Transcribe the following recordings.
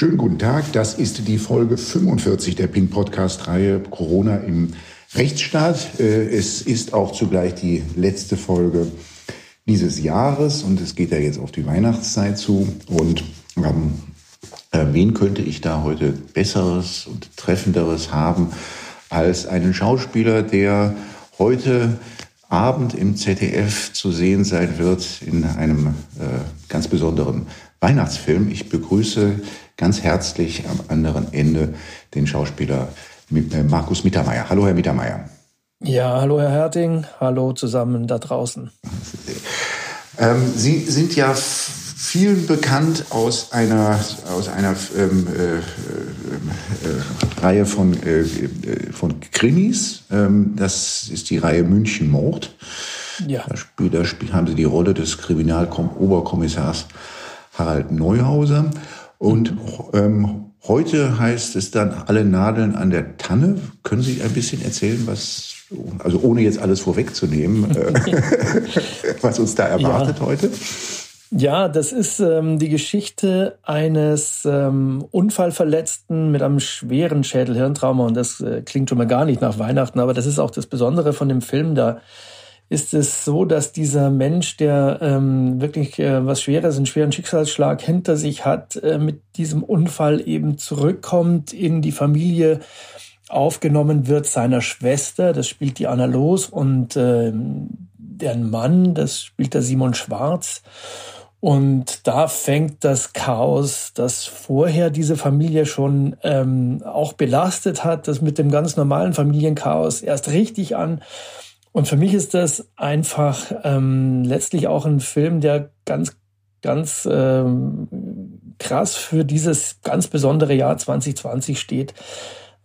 Schönen guten Tag, das ist die Folge 45 der Pink Podcast Reihe Corona im Rechtsstaat. Äh, es ist auch zugleich die letzte Folge dieses Jahres und es geht ja jetzt auf die Weihnachtszeit zu und ähm, äh, wen könnte ich da heute besseres und treffenderes haben als einen Schauspieler, der heute Abend im ZDF zu sehen sein wird in einem äh, ganz besonderen Weihnachtsfilm. Ich begrüße ganz herzlich am anderen Ende den Schauspieler äh, Markus Mittermeier. Hallo, Herr Mittermeier. Ja, hallo, Herr Herting. Hallo zusammen da draußen. Ähm, Sie sind ja vielen bekannt aus einer, aus einer ähm, äh, äh, Reihe von, äh, äh, von Krimis. Ähm, das ist die Reihe München Mord. Ja. Da, spiel, da spiel, haben Sie die Rolle des Kriminaloberkommissars Harald Neuhauser. Und ähm, heute heißt es dann alle Nadeln an der Tanne. Können Sie ein bisschen erzählen, was, also ohne jetzt alles vorwegzunehmen, äh, was uns da erwartet ja. heute? Ja, das ist ähm, die Geschichte eines ähm, Unfallverletzten mit einem schweren Schädelhirntrauma und das äh, klingt schon mal gar nicht nach Weihnachten, aber das ist auch das Besondere von dem Film. Da ist es so, dass dieser Mensch, der ähm, wirklich äh, was Schweres, einen schweren Schicksalsschlag hinter sich hat, äh, mit diesem Unfall eben zurückkommt in die Familie, aufgenommen wird seiner Schwester, das spielt die Anna Los, und äh, deren Mann, das spielt der Simon Schwarz. Und da fängt das Chaos, das vorher diese Familie schon ähm, auch belastet hat, das mit dem ganz normalen Familienchaos erst richtig an. Und für mich ist das einfach ähm, letztlich auch ein Film, der ganz, ganz ähm, krass für dieses ganz besondere Jahr 2020 steht.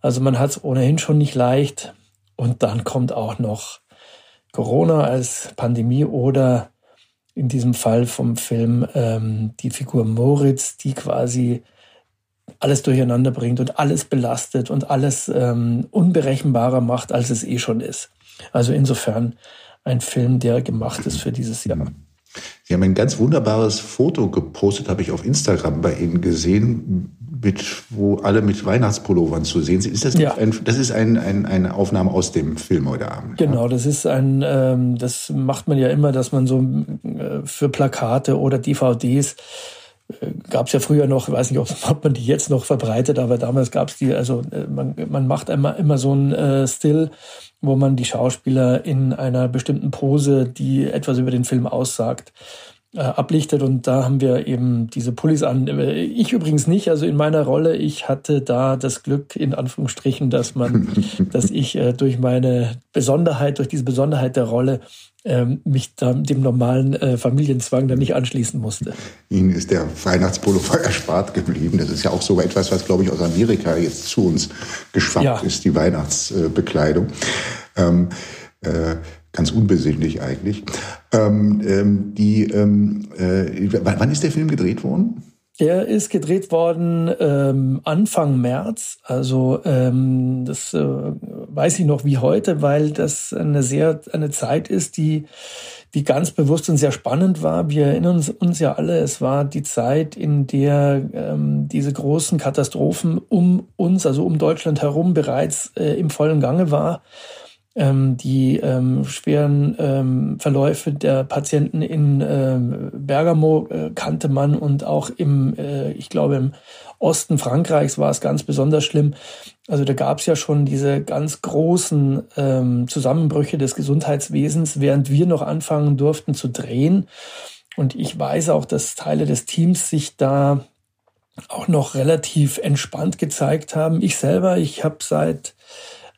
Also man hat es ohnehin schon nicht leicht. Und dann kommt auch noch Corona als Pandemie oder in diesem Fall vom Film ähm, die Figur Moritz, die quasi alles durcheinander bringt und alles belastet und alles ähm, unberechenbarer macht, als es eh schon ist. Also insofern ein Film, der gemacht ist für dieses Jahr. Sie haben ein ganz wunderbares Foto gepostet, habe ich auf Instagram bei Ihnen gesehen, mit, wo alle mit Weihnachtspullovern zu sehen sind. Ist das, ja. ein, das ist ein, ein, eine Aufnahme aus dem Film heute Abend? Genau, ja? das ist ein, ähm, das macht man ja immer, dass man so äh, für Plakate oder DVDs gab es ja früher noch, ich weiß nicht, ob, ob, man die jetzt noch verbreitet, aber damals gab es die, also äh, man, man macht immer, immer so ein äh, Still, wo man die Schauspieler in einer bestimmten Pose, die etwas über den Film aussagt, äh, ablichtet. Und da haben wir eben diese Pullis an. Äh, ich übrigens nicht, also in meiner Rolle, ich hatte da das Glück, in Anführungsstrichen, dass man, dass ich äh, durch meine Besonderheit, durch diese Besonderheit der Rolle ähm, mich dem normalen äh, Familienzwang dann nicht anschließen musste. Ihnen ist der Weihnachtspullover erspart geblieben. Das ist ja auch so etwas, was, glaube ich, aus Amerika jetzt zu uns geschwappt ja. ist, die Weihnachtsbekleidung. Ähm, äh, ganz unbesinnlich eigentlich. Ähm, ähm, die, ähm, äh, wann ist der Film gedreht worden? Der ist gedreht worden ähm, Anfang März. Also ähm, das äh, weiß ich noch wie heute, weil das eine sehr eine Zeit ist, die die ganz bewusst und sehr spannend war. Wir erinnern uns, uns ja alle, es war die Zeit, in der ähm, diese großen Katastrophen um uns, also um Deutschland herum, bereits äh, im vollen Gange war ähm, die ähm, schweren ähm, Verläufe der Patienten in ähm, Bergamo äh, kannte man und auch im, äh, ich glaube, im Osten Frankreichs war es ganz besonders schlimm. Also da gab es ja schon diese ganz großen ähm, Zusammenbrüche des Gesundheitswesens, während wir noch anfangen durften zu drehen. Und ich weiß auch, dass Teile des Teams sich da auch noch relativ entspannt gezeigt haben. Ich selber, ich habe seit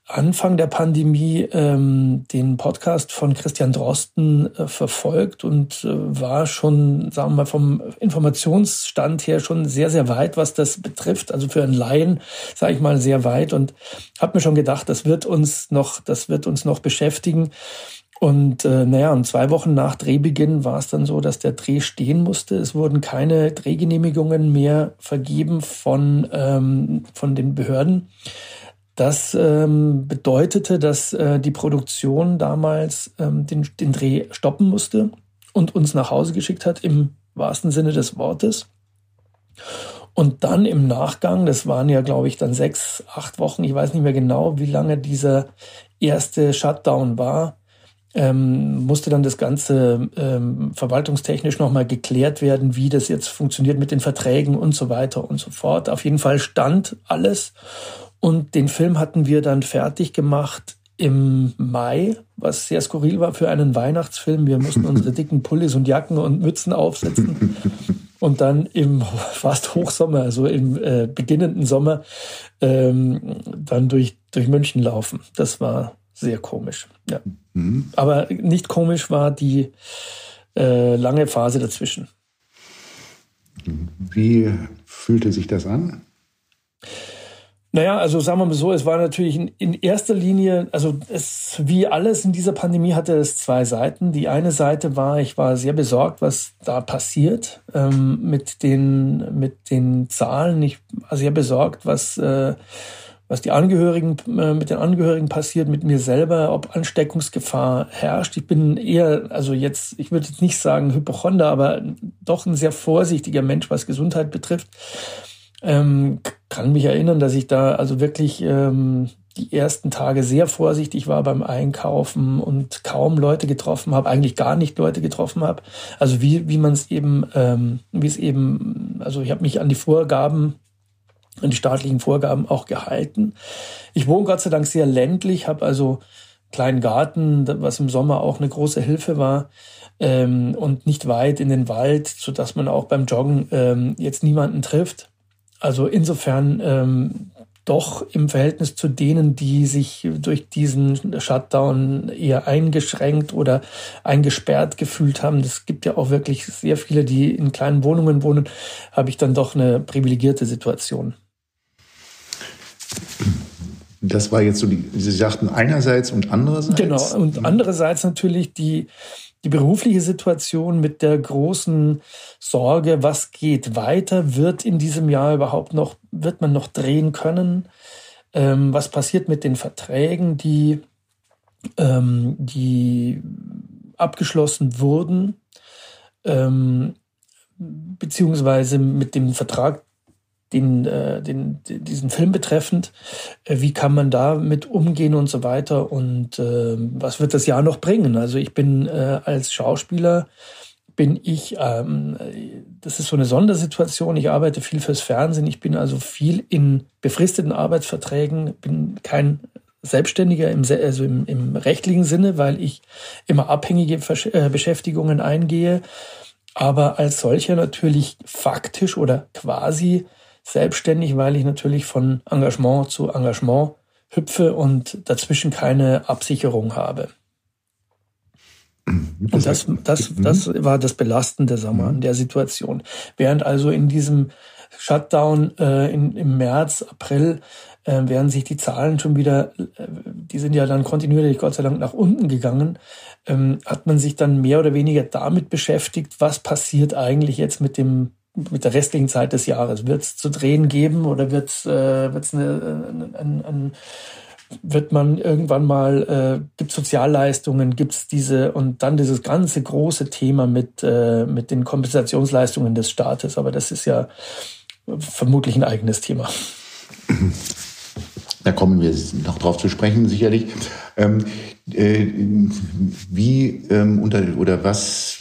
Anfang der Pandemie ähm, den Podcast von Christian Drosten äh, verfolgt und äh, war schon, sagen wir mal, vom Informationsstand her schon sehr, sehr weit, was das betrifft. Also für einen Laien, sage ich mal, sehr weit und habe mir schon gedacht, das wird uns noch, das wird uns noch beschäftigen. Und äh, naja, und zwei Wochen nach Drehbeginn war es dann so, dass der Dreh stehen musste. Es wurden keine Drehgenehmigungen mehr vergeben von, ähm, von den Behörden. Das ähm, bedeutete, dass äh, die Produktion damals ähm, den, den Dreh stoppen musste und uns nach Hause geschickt hat, im wahrsten Sinne des Wortes. Und dann im Nachgang, das waren ja, glaube ich, dann sechs, acht Wochen, ich weiß nicht mehr genau, wie lange dieser erste Shutdown war, ähm, musste dann das Ganze ähm, verwaltungstechnisch nochmal geklärt werden, wie das jetzt funktioniert mit den Verträgen und so weiter und so fort. Auf jeden Fall stand alles. Und den Film hatten wir dann fertig gemacht im Mai, was sehr skurril war für einen Weihnachtsfilm. Wir mussten unsere dicken Pullis und Jacken und Mützen aufsetzen und dann im fast Hochsommer, also im äh, beginnenden Sommer, ähm, dann durch, durch München laufen. Das war sehr komisch. Ja. Mhm. Aber nicht komisch war die äh, lange Phase dazwischen. Wie fühlte sich das an? Naja, also sagen wir mal so, es war natürlich in, in, erster Linie, also es, wie alles in dieser Pandemie hatte es zwei Seiten. Die eine Seite war, ich war sehr besorgt, was da passiert ähm, mit, den, mit den Zahlen. Ich war sehr besorgt, was, äh, was die Angehörigen, äh, mit den Angehörigen passiert, mit mir selber, ob Ansteckungsgefahr herrscht. Ich bin eher, also jetzt, ich würde jetzt nicht sagen Hypochonder, aber doch ein sehr vorsichtiger Mensch, was Gesundheit betrifft. Ähm, kann mich erinnern, dass ich da also wirklich ähm, die ersten Tage sehr vorsichtig war beim Einkaufen und kaum Leute getroffen habe, eigentlich gar nicht Leute getroffen habe. Also wie, wie man es eben, ähm, wie es eben, also ich habe mich an die Vorgaben, an die staatlichen Vorgaben auch gehalten. Ich wohne Gott sei Dank sehr ländlich, habe also kleinen Garten, was im Sommer auch eine große Hilfe war. Ähm, und nicht weit in den Wald, so dass man auch beim Joggen ähm, jetzt niemanden trifft. Also insofern ähm, doch im Verhältnis zu denen, die sich durch diesen Shutdown eher eingeschränkt oder eingesperrt gefühlt haben. Das gibt ja auch wirklich sehr viele, die in kleinen Wohnungen wohnen, habe ich dann doch eine privilegierte Situation. Das war jetzt so die, Sie sagten einerseits und andererseits. Genau, und andererseits natürlich die, die berufliche Situation mit der großen Sorge, was geht weiter, wird in diesem Jahr überhaupt noch, wird man noch drehen können? Ähm, was passiert mit den Verträgen, die, ähm, die abgeschlossen wurden? Ähm, beziehungsweise mit dem Vertrag, den, äh, den, diesen Film betreffend. Äh, wie kann man da mit umgehen und so weiter? Und äh, was wird das Jahr noch bringen? Also ich bin äh, als Schauspieler bin ich, ähm, das ist so eine Sondersituation. Ich arbeite viel fürs Fernsehen. Ich bin also viel in befristeten Arbeitsverträgen, bin kein Selbstständiger im, also im, im rechtlichen Sinne, weil ich immer abhängige äh, Beschäftigungen eingehe, aber als solcher natürlich faktisch oder quasi selbstständig, weil ich natürlich von Engagement zu Engagement hüpfe und dazwischen keine Absicherung habe. Und das, das, das war das Belastende sagen wir, an der Situation. Während also in diesem Shutdown äh, in, im März, April, äh, während sich die Zahlen schon wieder, äh, die sind ja dann kontinuierlich Gott sei Dank nach unten gegangen, ähm, hat man sich dann mehr oder weniger damit beschäftigt, was passiert eigentlich jetzt mit dem mit der restlichen Zeit des Jahres? Wird es zu drehen geben oder wird es äh, wird's eine, ein, ein, wird man irgendwann mal, äh, gibt Sozialleistungen, gibt es diese und dann dieses ganze große Thema mit, äh, mit den Kompensationsleistungen des Staates. Aber das ist ja vermutlich ein eigenes Thema. Da kommen wir noch drauf zu sprechen, sicherlich. Ähm, äh, wie ähm, unter oder was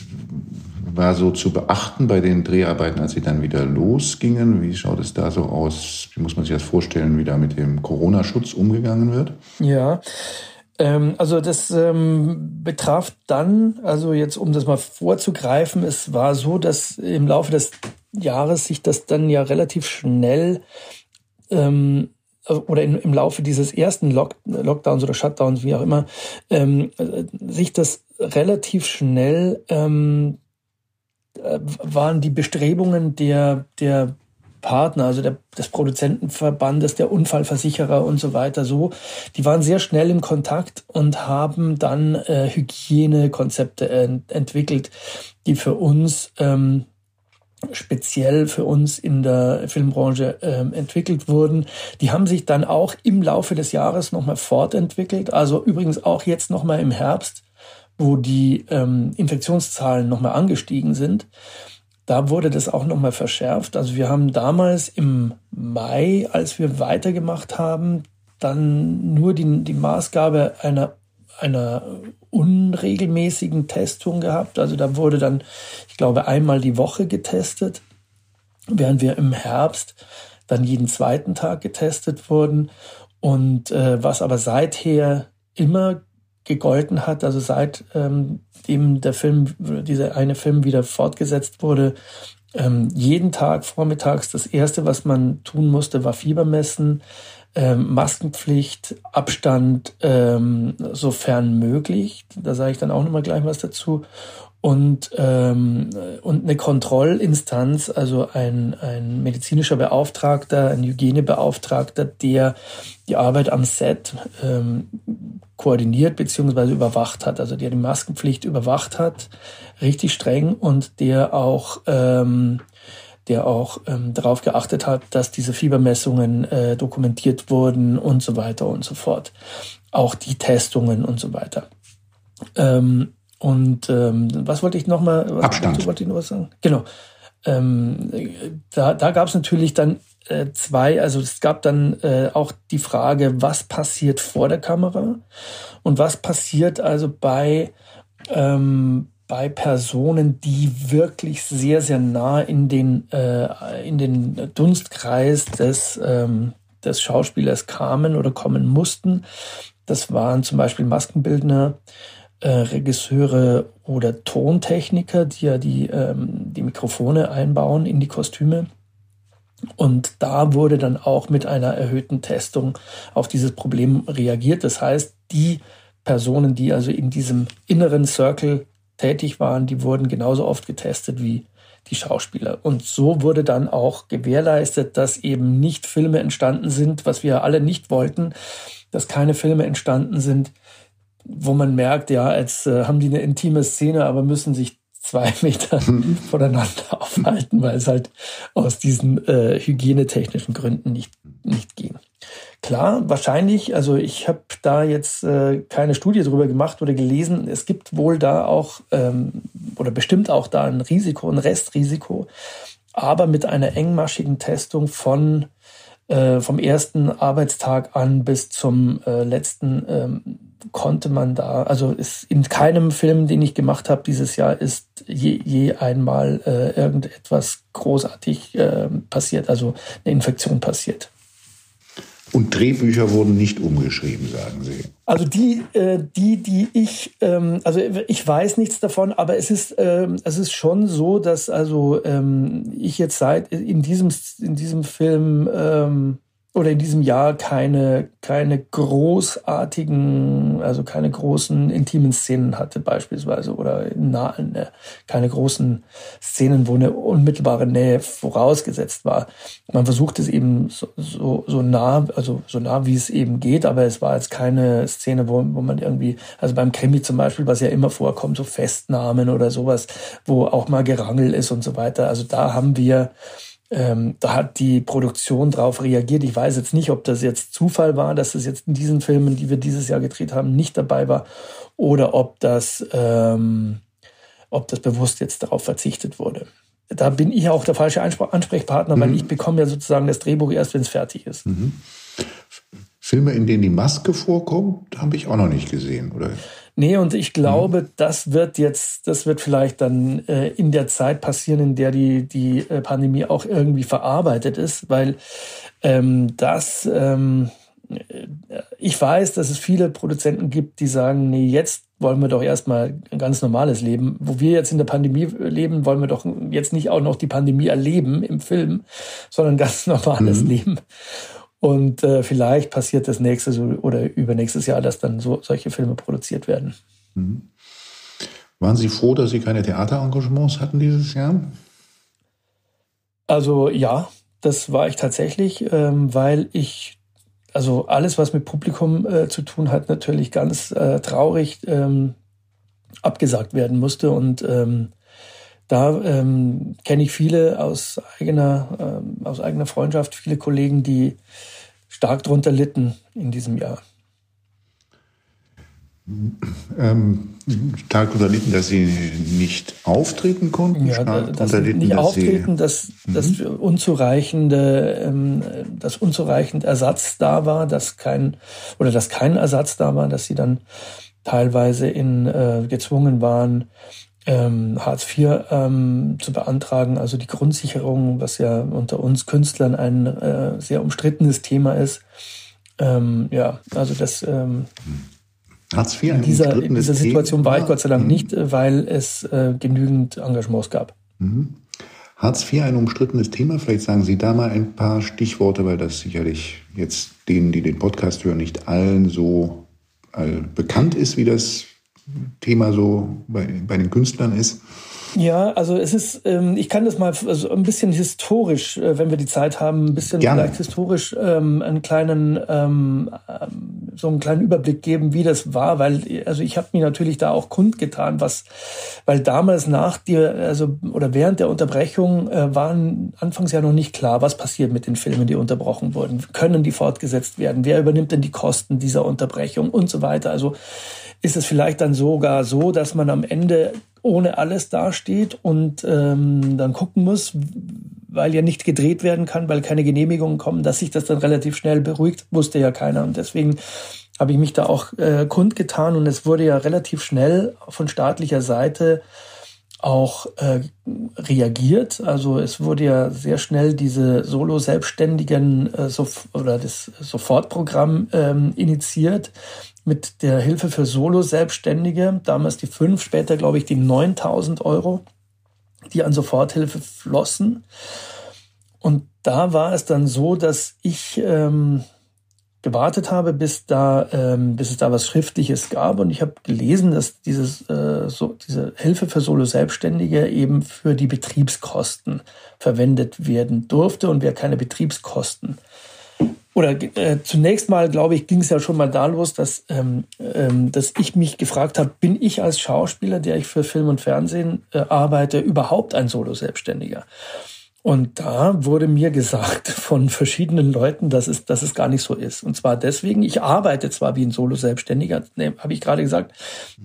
war so zu beachten bei den Dreharbeiten, als sie dann wieder losgingen? Wie schaut es da so aus? Wie muss man sich das vorstellen, wie da mit dem Corona-Schutz umgegangen wird? Ja, ähm, also das ähm, betraf dann, also jetzt um das mal vorzugreifen, es war so, dass im Laufe des Jahres sich das dann ja relativ schnell ähm, oder in, im Laufe dieses ersten Lock, Lockdowns oder Shutdowns, wie auch immer, ähm, sich das relativ schnell ähm, äh, waren die Bestrebungen der, der Partner, also der, des Produzentenverbandes, der Unfallversicherer und so weiter so, die waren sehr schnell im Kontakt und haben dann äh, Hygienekonzepte ent entwickelt, die für uns ähm, speziell für uns in der Filmbranche ähm, entwickelt wurden. Die haben sich dann auch im Laufe des Jahres nochmal fortentwickelt, also übrigens auch jetzt nochmal im Herbst wo die ähm, Infektionszahlen nochmal angestiegen sind. da wurde das auch nochmal verschärft. Also wir haben damals im Mai, als wir weitergemacht haben, dann nur die, die Maßgabe einer, einer unregelmäßigen Testung gehabt. Also da wurde dann, ich glaube, einmal die Woche getestet, während wir im Herbst dann jeden zweiten Tag getestet wurden. Und äh, was aber seither immer gegolten hat, also seitdem ähm, der Film, dieser eine Film wieder fortgesetzt wurde, ähm, jeden Tag vormittags das erste, was man tun musste, war Fieber messen, ähm, Maskenpflicht, Abstand, ähm, sofern möglich. Da sage ich dann auch nochmal gleich was dazu und, ähm, und eine Kontrollinstanz, also ein, ein medizinischer Beauftragter, ein Hygienebeauftragter, der die Arbeit am Set ähm, koordiniert bzw. überwacht hat, also der die Maskenpflicht überwacht hat, richtig streng und der auch ähm, der auch ähm, darauf geachtet hat, dass diese Fiebermessungen äh, dokumentiert wurden und so weiter und so fort. Auch die Testungen und so weiter. Ähm, und ähm, was wollte ich nochmal? Abstand. Wollte ich noch was sagen? Genau. Ähm, da da gab es natürlich dann äh, zwei, also es gab dann äh, auch die Frage, was passiert vor der Kamera und was passiert also bei, ähm, bei Personen, die wirklich sehr, sehr nah in den, äh, in den Dunstkreis des, ähm, des Schauspielers kamen oder kommen mussten. Das waren zum Beispiel Maskenbildner, äh, Regisseure oder Tontechniker, die ja die, ähm, die Mikrofone einbauen in die Kostüme. Und da wurde dann auch mit einer erhöhten Testung auf dieses Problem reagiert. Das heißt, die Personen, die also in diesem inneren Circle tätig waren, die wurden genauso oft getestet wie die Schauspieler. Und so wurde dann auch gewährleistet, dass eben nicht Filme entstanden sind, was wir alle nicht wollten, dass keine Filme entstanden sind, wo man merkt, ja, jetzt äh, haben die eine intime Szene, aber müssen sich zwei Meter mhm. voneinander aufhalten, weil es halt aus diesen äh, hygienetechnischen Gründen nicht, nicht ging. Klar, wahrscheinlich, also ich habe da jetzt äh, keine Studie darüber gemacht oder gelesen. Es gibt wohl da auch ähm, oder bestimmt auch da ein Risiko, ein Restrisiko, aber mit einer engmaschigen Testung von äh, vom ersten Arbeitstag an bis zum äh, letzten ähm, konnte man da, also ist in keinem Film, den ich gemacht habe dieses Jahr, ist je, je einmal äh, irgendetwas großartig äh, passiert, also eine Infektion passiert. Und Drehbücher wurden nicht umgeschrieben, sagen Sie. Also die, äh, die, die ich, ähm, also ich weiß nichts davon, aber es ist, ähm, es ist schon so, dass also ähm, ich jetzt seit in diesem in diesem Film ähm, oder in diesem Jahr keine, keine großartigen, also keine großen intimen Szenen hatte beispielsweise oder nah, ne, keine großen Szenen, wo eine unmittelbare Nähe vorausgesetzt war. Man versucht es eben so, so, so nah, also so nah wie es eben geht, aber es war jetzt keine Szene, wo, wo man irgendwie, also beim Krimi zum Beispiel, was ja immer vorkommt, so Festnahmen oder sowas, wo auch mal Gerangel ist und so weiter. Also da haben wir ähm, da hat die Produktion drauf reagiert. Ich weiß jetzt nicht, ob das jetzt Zufall war, dass es jetzt in diesen Filmen, die wir dieses Jahr gedreht haben, nicht dabei war oder ob das, ähm, ob das bewusst jetzt darauf verzichtet wurde. Da bin ich auch der falsche Ansprechpartner, mhm. weil ich bekomme ja sozusagen das Drehbuch erst, wenn es fertig ist. Mhm. Filme, in denen die Maske vorkommt, habe ich auch noch nicht gesehen, oder? Nee, und ich glaube, mhm. das wird jetzt, das wird vielleicht dann äh, in der Zeit passieren, in der die, die äh, Pandemie auch irgendwie verarbeitet ist, weil ähm, das, ähm, äh, ich weiß, dass es viele Produzenten gibt, die sagen, nee, jetzt wollen wir doch erstmal ein ganz normales Leben. Wo wir jetzt in der Pandemie leben, wollen wir doch jetzt nicht auch noch die Pandemie erleben im Film, sondern ein ganz normales mhm. Leben. Und äh, vielleicht passiert das nächste oder übernächstes Jahr, dass dann so solche Filme produziert werden. Mhm. Waren Sie froh, dass Sie keine Theaterengagements hatten dieses Jahr? Also ja, das war ich tatsächlich, ähm, weil ich, also alles, was mit Publikum äh, zu tun hat, natürlich ganz äh, traurig ähm, abgesagt werden musste. Und ähm, da ähm, kenne ich viele aus eigener, ähm, aus eigener Freundschaft, viele Kollegen, die stark darunter litten in diesem Jahr. Ähm, stark unter Litten, dass sie nicht auftreten konnten. Ja, dass sie nicht dass auftreten, sie, dass, mhm. dass unzureichende, ähm, dass unzureichend Ersatz da war, dass kein oder dass kein Ersatz da war, dass sie dann teilweise in äh, gezwungen waren, ähm, Hartz IV ähm, zu beantragen, also die Grundsicherung, was ja unter uns Künstlern ein äh, sehr umstrittenes Thema ist. Ähm, ja, also das ähm, Hartz IV in dieser, in dieser Situation Thema. war ich Gott sei Dank mhm. nicht, weil es äh, genügend Engagements gab. Mhm. Hartz IV ein umstrittenes Thema. Vielleicht sagen Sie da mal ein paar Stichworte, weil das sicherlich jetzt denen, die den Podcast hören, nicht allen so all bekannt ist, wie das Thema so bei, bei den Künstlern ist. Ja, also es ist, ähm, ich kann das mal also ein bisschen historisch, äh, wenn wir die Zeit haben, ein bisschen Gerne. vielleicht historisch ähm, einen kleinen, ähm, ähm, so einen kleinen Überblick geben, wie das war, weil also ich habe mir natürlich da auch kundgetan, was, weil damals nach dir, also oder während der Unterbrechung äh, waren anfangs ja noch nicht klar, was passiert mit den Filmen, die unterbrochen wurden, können die fortgesetzt werden, wer übernimmt denn die Kosten dieser Unterbrechung und so weiter. Also ist es vielleicht dann sogar so, dass man am Ende ohne alles dasteht und ähm, dann gucken muss, weil ja nicht gedreht werden kann, weil keine Genehmigungen kommen, dass sich das dann relativ schnell beruhigt, wusste ja keiner. Und deswegen habe ich mich da auch äh, kundgetan und es wurde ja relativ schnell von staatlicher Seite auch äh, reagiert. Also es wurde ja sehr schnell diese Solo-Selbstständigen äh, so, oder das Sofortprogramm ähm, initiiert, mit der Hilfe für Solo-Selbstständige, damals die fünf, später glaube ich die 9000 Euro, die an Soforthilfe flossen. Und da war es dann so, dass ich ähm, gewartet habe, bis da, ähm, bis es da was Schriftliches gab. Und ich habe gelesen, dass dieses, äh, so, diese Hilfe für Solo-Selbstständige eben für die Betriebskosten verwendet werden durfte. Und wer keine Betriebskosten oder äh, zunächst mal, glaube ich, ging es ja schon mal da los, dass, ähm, ähm, dass ich mich gefragt habe, bin ich als Schauspieler, der ich für Film und Fernsehen äh, arbeite, überhaupt ein Solo-Selbstständiger? Und da wurde mir gesagt von verschiedenen Leuten, dass es, dass es gar nicht so ist. Und zwar deswegen, ich arbeite zwar wie ein Solo-Selbstständiger, ne, habe ich gerade gesagt,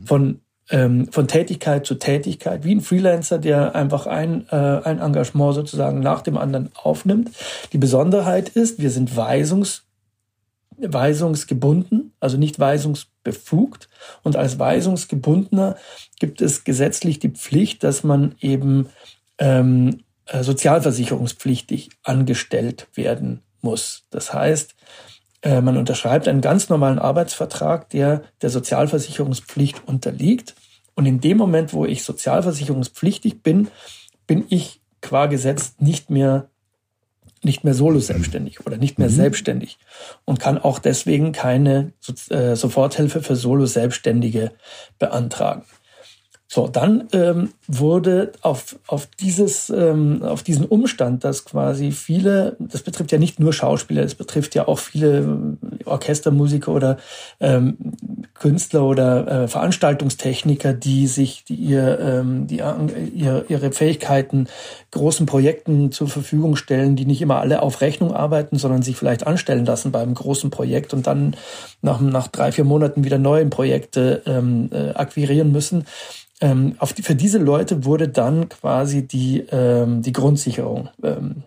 von ähm, von Tätigkeit zu Tätigkeit, wie ein Freelancer, der einfach ein, äh, ein Engagement sozusagen nach dem anderen aufnimmt. Die Besonderheit ist, wir sind weisungs, weisungsgebunden, also nicht weisungsbefugt. Und als weisungsgebundener gibt es gesetzlich die Pflicht, dass man eben ähm, äh, sozialversicherungspflichtig angestellt werden muss. Das heißt, äh, man unterschreibt einen ganz normalen Arbeitsvertrag, der der Sozialversicherungspflicht unterliegt. Und in dem Moment, wo ich sozialversicherungspflichtig bin, bin ich qua Gesetz nicht mehr nicht mehr solo selbstständig oder nicht mehr mhm. selbstständig und kann auch deswegen keine äh, Soforthilfe für solo Selbstständige beantragen. So, dann ähm, wurde auf, auf, dieses, ähm, auf diesen Umstand, dass quasi viele, das betrifft ja nicht nur Schauspieler, es betrifft ja auch viele Orchestermusiker oder ähm, Künstler oder äh, Veranstaltungstechniker, die sich, die, ihr, ähm, die ihr, ihre Fähigkeiten großen Projekten zur Verfügung stellen, die nicht immer alle auf Rechnung arbeiten, sondern sich vielleicht anstellen lassen beim großen Projekt und dann nach, nach drei, vier Monaten wieder neue Projekte ähm, äh, akquirieren müssen ähm, auf die, für diese Leute wurde dann quasi die, ähm, die Grundsicherung ähm,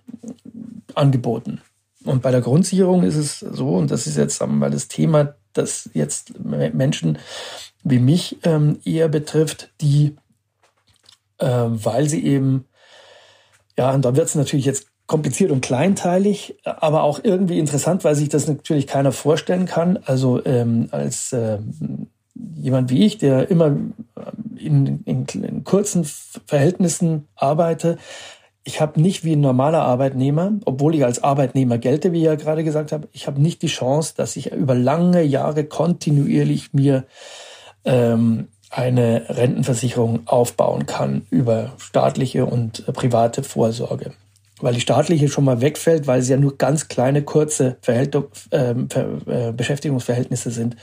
angeboten. Und bei der Grundsicherung ist es so, und das ist jetzt, mal, das Thema, das jetzt Menschen wie mich ähm, eher betrifft, die, äh, weil sie eben, ja, und da wird es natürlich jetzt kompliziert und kleinteilig, aber auch irgendwie interessant, weil sich das natürlich keiner vorstellen kann. Also ähm, als äh, jemand wie ich, der immer in, in, in kurzen Verhältnissen arbeite. Ich habe nicht wie ein normaler Arbeitnehmer, obwohl ich als Arbeitnehmer gelte, wie ich ja gerade gesagt habe, ich habe nicht die Chance, dass ich über lange Jahre kontinuierlich mir ähm, eine Rentenversicherung aufbauen kann über staatliche und private Vorsorge weil die staatliche schon mal wegfällt, weil sie ja nur ganz kleine, kurze Verhältung, ähm, äh, Beschäftigungsverhältnisse sind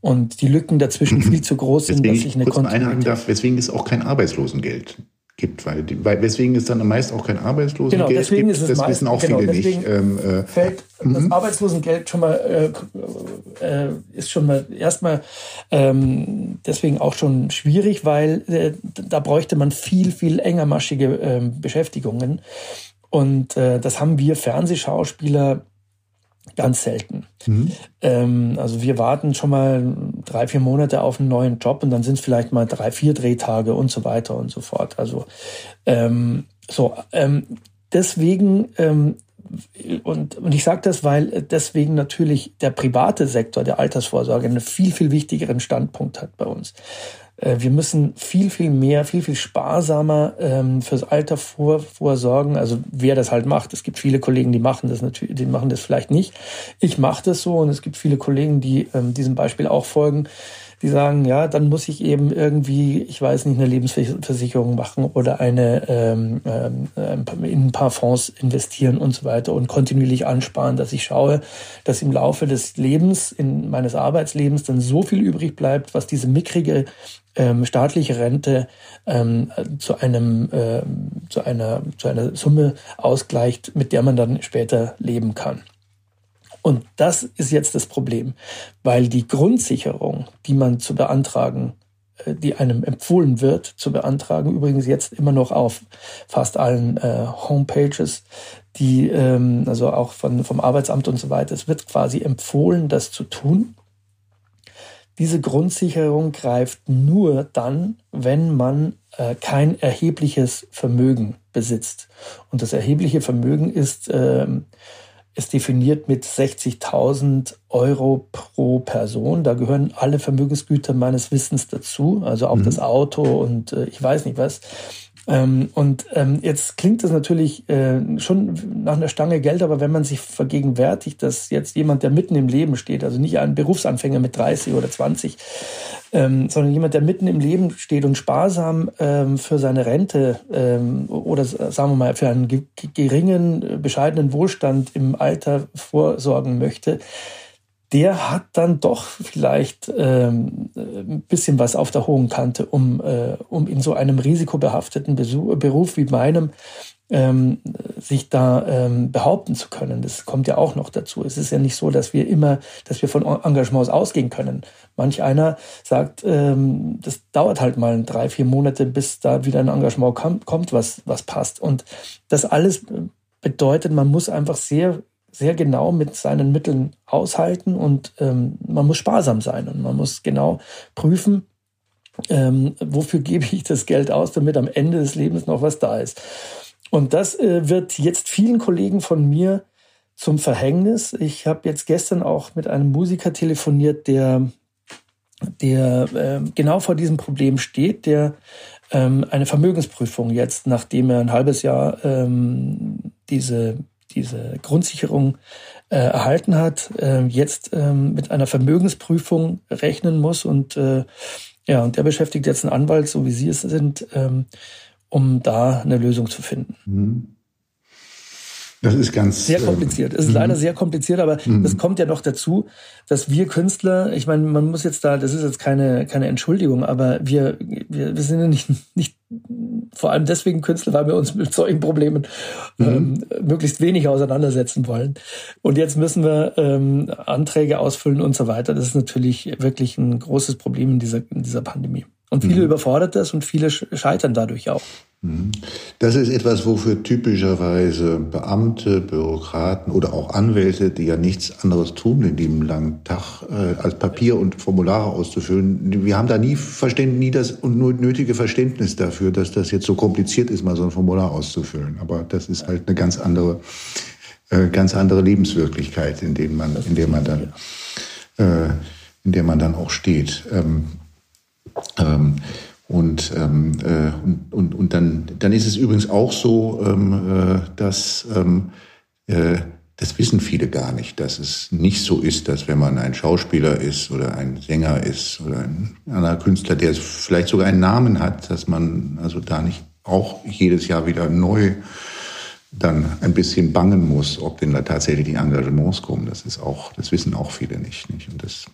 und die Lücken dazwischen viel zu groß sind, dass ich eine kurz einhaken darf, weswegen es auch kein Arbeitslosengeld gibt, weil, weil deswegen ist dann meist auch kein Arbeitslosengeld genau, deswegen gibt. Ist es das meist, wissen auch genau, viele nicht. Ähm, äh, fällt das mhm. Arbeitslosengeld schon mal äh, äh, ist schon mal erstmal ähm, deswegen auch schon schwierig, weil äh, da bräuchte man viel viel engermaschige äh, Beschäftigungen und äh, das haben wir Fernsehschauspieler Ganz selten. Mhm. Ähm, also wir warten schon mal drei, vier Monate auf einen neuen Job und dann sind es vielleicht mal drei, vier Drehtage und so weiter und so fort. Also ähm, so ähm, deswegen ähm, und, und ich sage das, weil deswegen natürlich der private Sektor der Altersvorsorge einen viel, viel wichtigeren Standpunkt hat bei uns. Äh, wir müssen viel, viel mehr, viel, viel sparsamer ähm, fürs Alter vor, vorsorgen. Also wer das halt macht. Es gibt viele Kollegen, die machen das natürlich, die machen das vielleicht nicht. Ich mache das so und es gibt viele Kollegen, die ähm, diesem Beispiel auch folgen die sagen, ja, dann muss ich eben irgendwie, ich weiß nicht, eine Lebensversicherung machen oder eine ähm, ähm, in ein paar Fonds investieren und so weiter und kontinuierlich ansparen, dass ich schaue, dass im Laufe des Lebens, in meines Arbeitslebens dann so viel übrig bleibt, was diese mickrige ähm, staatliche Rente ähm, zu einem äh, zu einer zu einer Summe ausgleicht, mit der man dann später leben kann. Und das ist jetzt das Problem, weil die Grundsicherung, die man zu beantragen, äh, die einem empfohlen wird zu beantragen, übrigens jetzt immer noch auf fast allen äh, Homepages, die ähm, also auch von, vom Arbeitsamt und so weiter, es wird quasi empfohlen, das zu tun. Diese Grundsicherung greift nur dann, wenn man äh, kein erhebliches Vermögen besitzt. Und das erhebliche Vermögen ist ähm, ist definiert mit 60.000 Euro pro Person. Da gehören alle Vermögensgüter meines Wissens dazu, also auch mhm. das Auto und äh, ich weiß nicht was. Ähm, und ähm, jetzt klingt das natürlich äh, schon nach einer Stange Geld, aber wenn man sich vergegenwärtigt, dass jetzt jemand, der mitten im Leben steht, also nicht ein Berufsanfänger mit 30 oder 20, ähm, sondern jemand, der mitten im Leben steht und sparsam ähm, für seine Rente ähm, oder sagen wir mal für einen geringen, bescheidenen Wohlstand im Alter vorsorgen möchte, der hat dann doch vielleicht ähm, ein bisschen was auf der hohen Kante, um, äh, um in so einem risikobehafteten Besuch, Beruf wie meinem ähm, sich da ähm, behaupten zu können. Das kommt ja auch noch dazu. Es ist ja nicht so, dass wir immer, dass wir von Engagements ausgehen können. Manch einer sagt, ähm, das dauert halt mal drei, vier Monate, bis da wieder ein Engagement kommt, was, was passt. Und das alles bedeutet, man muss einfach sehr sehr genau mit seinen Mitteln aushalten und ähm, man muss sparsam sein und man muss genau prüfen, ähm, wofür gebe ich das Geld aus, damit am Ende des Lebens noch was da ist. Und das äh, wird jetzt vielen Kollegen von mir zum Verhängnis. Ich habe jetzt gestern auch mit einem Musiker telefoniert, der, der äh, genau vor diesem Problem steht, der ähm, eine Vermögensprüfung jetzt, nachdem er ein halbes Jahr ähm, diese diese Grundsicherung äh, erhalten hat, äh, jetzt äh, mit einer Vermögensprüfung rechnen muss. Und äh, ja, und der beschäftigt jetzt einen Anwalt, so wie Sie es sind, ähm, um da eine Lösung zu finden. Mhm. Das ist ganz sehr kompliziert. Es ist leider mhm. sehr kompliziert, aber mhm. das kommt ja noch dazu, dass wir Künstler, ich meine, man muss jetzt da, das ist jetzt keine keine Entschuldigung, aber wir wir, wir sind ja nicht nicht vor allem deswegen Künstler, weil wir uns mit solchen Problemen mhm. ähm, möglichst wenig auseinandersetzen wollen. Und jetzt müssen wir ähm, Anträge ausfüllen und so weiter. Das ist natürlich wirklich ein großes Problem in dieser in dieser Pandemie. Und viele mhm. überfordert das und viele scheitern dadurch auch. Das ist etwas, wofür typischerweise Beamte, Bürokraten oder auch Anwälte, die ja nichts anderes tun in dem langen Tag, äh, als Papier und Formulare auszufüllen. Wir haben da nie Verständnis, nie das und nur nötige Verständnis dafür, dass das jetzt so kompliziert ist, mal so ein Formular auszufüllen. Aber das ist halt eine ganz andere, äh, ganz andere Lebenswirklichkeit, in der man, in der man dann, äh, in der man dann auch steht. Ähm, ähm, und, ähm, äh, und, und, und dann, dann ist es übrigens auch so, ähm, äh, dass ähm, äh, das wissen viele gar nicht, dass es nicht so ist, dass wenn man ein Schauspieler ist oder ein Sänger ist oder ein anderer Künstler, der vielleicht sogar einen Namen hat, dass man also da nicht auch jedes Jahr wieder neu dann ein bisschen bangen muss, ob denn da tatsächlich die Engagements kommen. Das ist auch, das wissen auch viele nicht. nicht? Und das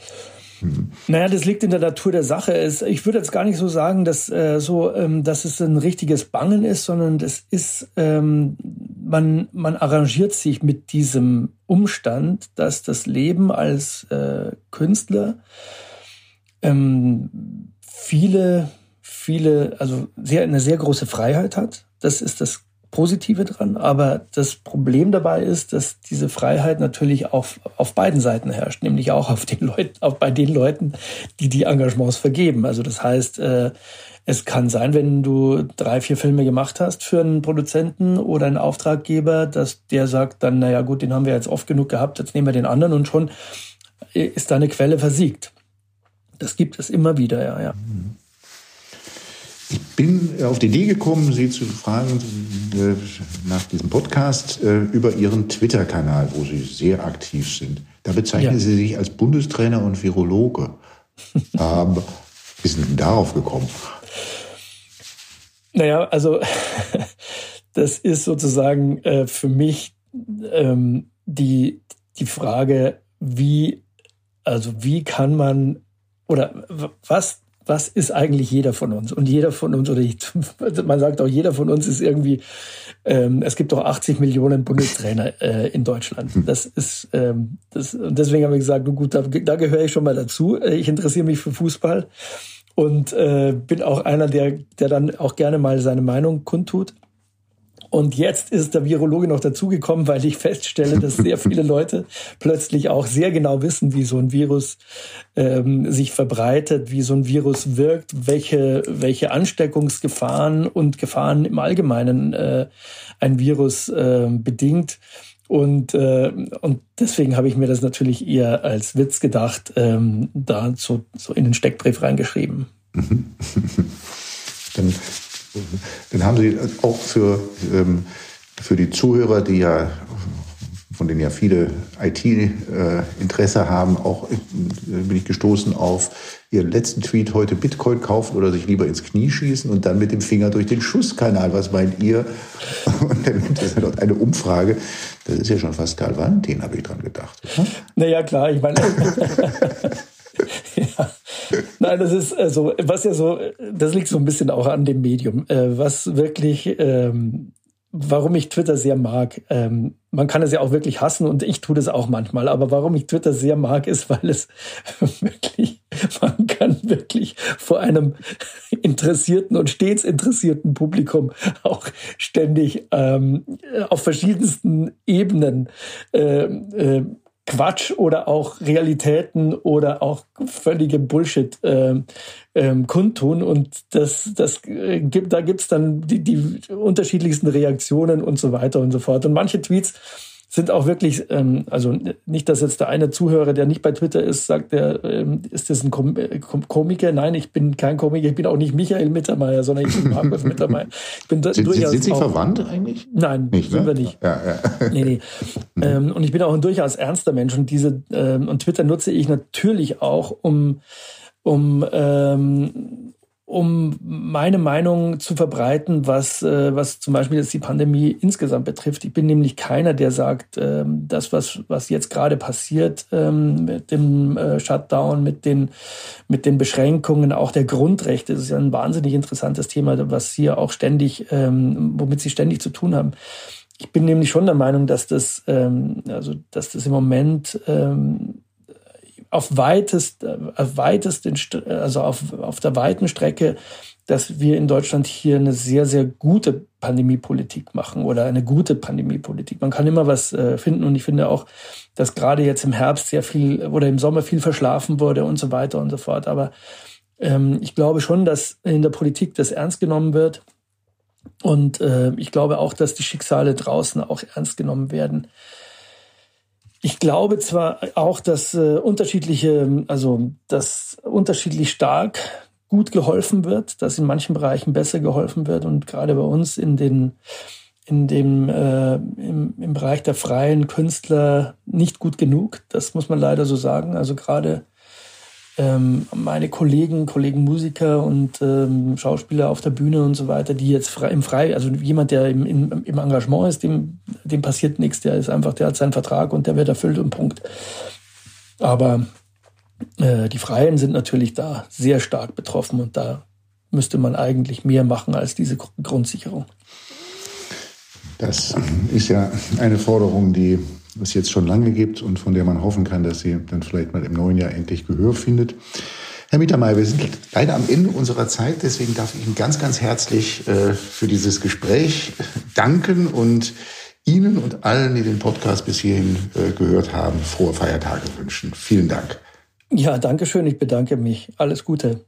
Hm. Naja, das liegt in der Natur der Sache. Ich würde jetzt gar nicht so sagen, dass, äh, so, ähm, dass es ein richtiges Bangen ist, sondern das ist, ähm, man, man arrangiert sich mit diesem Umstand, dass das Leben als äh, Künstler ähm, viele, viele, also sehr, eine sehr große Freiheit hat. Das ist das Positive dran. Aber das Problem dabei ist, dass diese Freiheit natürlich auf, auf beiden Seiten herrscht, nämlich auch auf den Leuten, auch bei den Leuten, die die Engagements vergeben. Also das heißt, äh, es kann sein, wenn du drei, vier Filme gemacht hast für einen Produzenten oder einen Auftraggeber, dass der sagt dann, naja gut, den haben wir jetzt oft genug gehabt, jetzt nehmen wir den anderen und schon ist da eine Quelle versiegt. Das gibt es immer wieder, ja, ja. Ich bin auf die Idee gekommen, Sie zu fragen äh, nach diesem Podcast äh, über Ihren Twitter-Kanal, wo Sie sehr aktiv sind. Da bezeichnen ja. Sie sich als Bundestrainer und Virologe. ähm, wie sind Sie darauf gekommen? Naja, also das ist sozusagen äh, für mich ähm, die, die Frage, wie, also wie kann man oder was was ist eigentlich jeder von uns? Und jeder von uns, oder ich, man sagt auch, jeder von uns ist irgendwie, ähm, es gibt doch 80 Millionen Bundestrainer äh, in Deutschland. Das ist, ähm, das, und deswegen habe ich gesagt, gut, da, da gehöre ich schon mal dazu. Ich interessiere mich für Fußball und äh, bin auch einer, der, der dann auch gerne mal seine Meinung kundtut. Und jetzt ist der Virologe noch dazugekommen, weil ich feststelle, dass sehr viele Leute plötzlich auch sehr genau wissen, wie so ein Virus ähm, sich verbreitet, wie so ein Virus wirkt, welche, welche Ansteckungsgefahren und Gefahren im Allgemeinen äh, ein Virus äh, bedingt. Und, äh, und deswegen habe ich mir das natürlich eher als Witz gedacht, ähm, da so, so in den Steckbrief reingeschrieben. Dann dann haben Sie auch für, ähm, für die Zuhörer, die ja von denen ja viele IT-Interesse äh, haben, auch äh, bin ich gestoßen auf Ihren letzten Tweet heute Bitcoin kaufen oder sich lieber ins Knie schießen und dann mit dem Finger durch den Schusskanal. Was meint ihr? Und dann gibt es ja dort eine Umfrage. Das ist ja schon fast Karl Valentin, habe ich dran gedacht. Oder? Naja, klar, ich meine. ja. Nein, das ist also, was ja so, das liegt so ein bisschen auch an dem Medium, äh, was wirklich, ähm, warum ich Twitter sehr mag. Ähm, man kann es ja auch wirklich hassen und ich tue das auch manchmal, aber warum ich Twitter sehr mag, ist, weil es wirklich, man kann wirklich vor einem interessierten und stets interessierten Publikum auch ständig ähm, auf verschiedensten Ebenen äh, äh, Quatsch oder auch Realitäten oder auch völlige Bullshit äh, ähm, kundtun. Und das das äh, gibt da gibt's dann die, die unterschiedlichsten Reaktionen und so weiter und so fort. Und manche Tweets sind auch wirklich, ähm, also nicht, dass jetzt der eine Zuhörer, der nicht bei Twitter ist, sagt, der, ähm, ist das ein Kom äh, Kom Komiker? Nein, ich bin kein Komiker, ich bin auch nicht Michael Mittermeier, sondern ich bin Markus Mittermeier. Ich bin sind, durchaus sind Sie auch, verwandt eigentlich? Nein, nicht, sind ne? wir nicht. Ja, ja. Nee, nee. Mhm. ähm, und ich bin auch ein durchaus ernster Mensch und diese, ähm, und Twitter nutze ich natürlich auch, um um ähm, um meine Meinung zu verbreiten, was, äh, was zum Beispiel jetzt die Pandemie insgesamt betrifft. Ich bin nämlich keiner, der sagt, ähm, das, was, was jetzt gerade passiert ähm, mit dem äh, Shutdown, mit den, mit den Beschränkungen, auch der Grundrechte, das ist ja ein wahnsinnig interessantes Thema, was Sie auch ständig, ähm, womit Sie ständig zu tun haben. Ich bin nämlich schon der Meinung, dass das, ähm, also, dass das im Moment ähm, auf weitest, auf weitest, also auf, auf der weiten Strecke, dass wir in Deutschland hier eine sehr, sehr gute Pandemiepolitik machen oder eine gute Pandemiepolitik. Man kann immer was äh, finden und ich finde auch, dass gerade jetzt im Herbst sehr viel oder im Sommer viel verschlafen wurde und so weiter und so fort. Aber ähm, ich glaube schon, dass in der Politik das ernst genommen wird. Und äh, ich glaube auch, dass die Schicksale draußen auch ernst genommen werden. Ich glaube zwar auch, dass äh, unterschiedliche, also dass unterschiedlich stark gut geholfen wird, dass in manchen Bereichen besser geholfen wird und gerade bei uns in den in dem äh, im, im Bereich der freien Künstler nicht gut genug. Das muss man leider so sagen. Also gerade ähm, meine Kollegen, Kollegen Musiker und ähm, Schauspieler auf der Bühne und so weiter, die jetzt frei, im Frei, also jemand, der im, im, im Engagement ist, dem, dem passiert nichts, der ist einfach, der hat seinen Vertrag und der wird erfüllt und Punkt. Aber Äh, die Freien sind natürlich da sehr stark betroffen und da müsste man eigentlich mehr machen als diese Grundsicherung. Das ist ja eine Forderung, die es jetzt schon lange gibt und von der man hoffen kann, dass sie dann vielleicht mal im neuen Jahr endlich Gehör findet. Herr Mittermeier, wir sind leider am Ende unserer Zeit, deswegen darf ich Ihnen ganz, ganz herzlich äh, für dieses Gespräch danken und Ihnen und allen, die den Podcast bis hierhin äh, gehört haben, frohe Feiertage wünschen. Vielen Dank. Ja, danke schön. Ich bedanke mich. Alles Gute.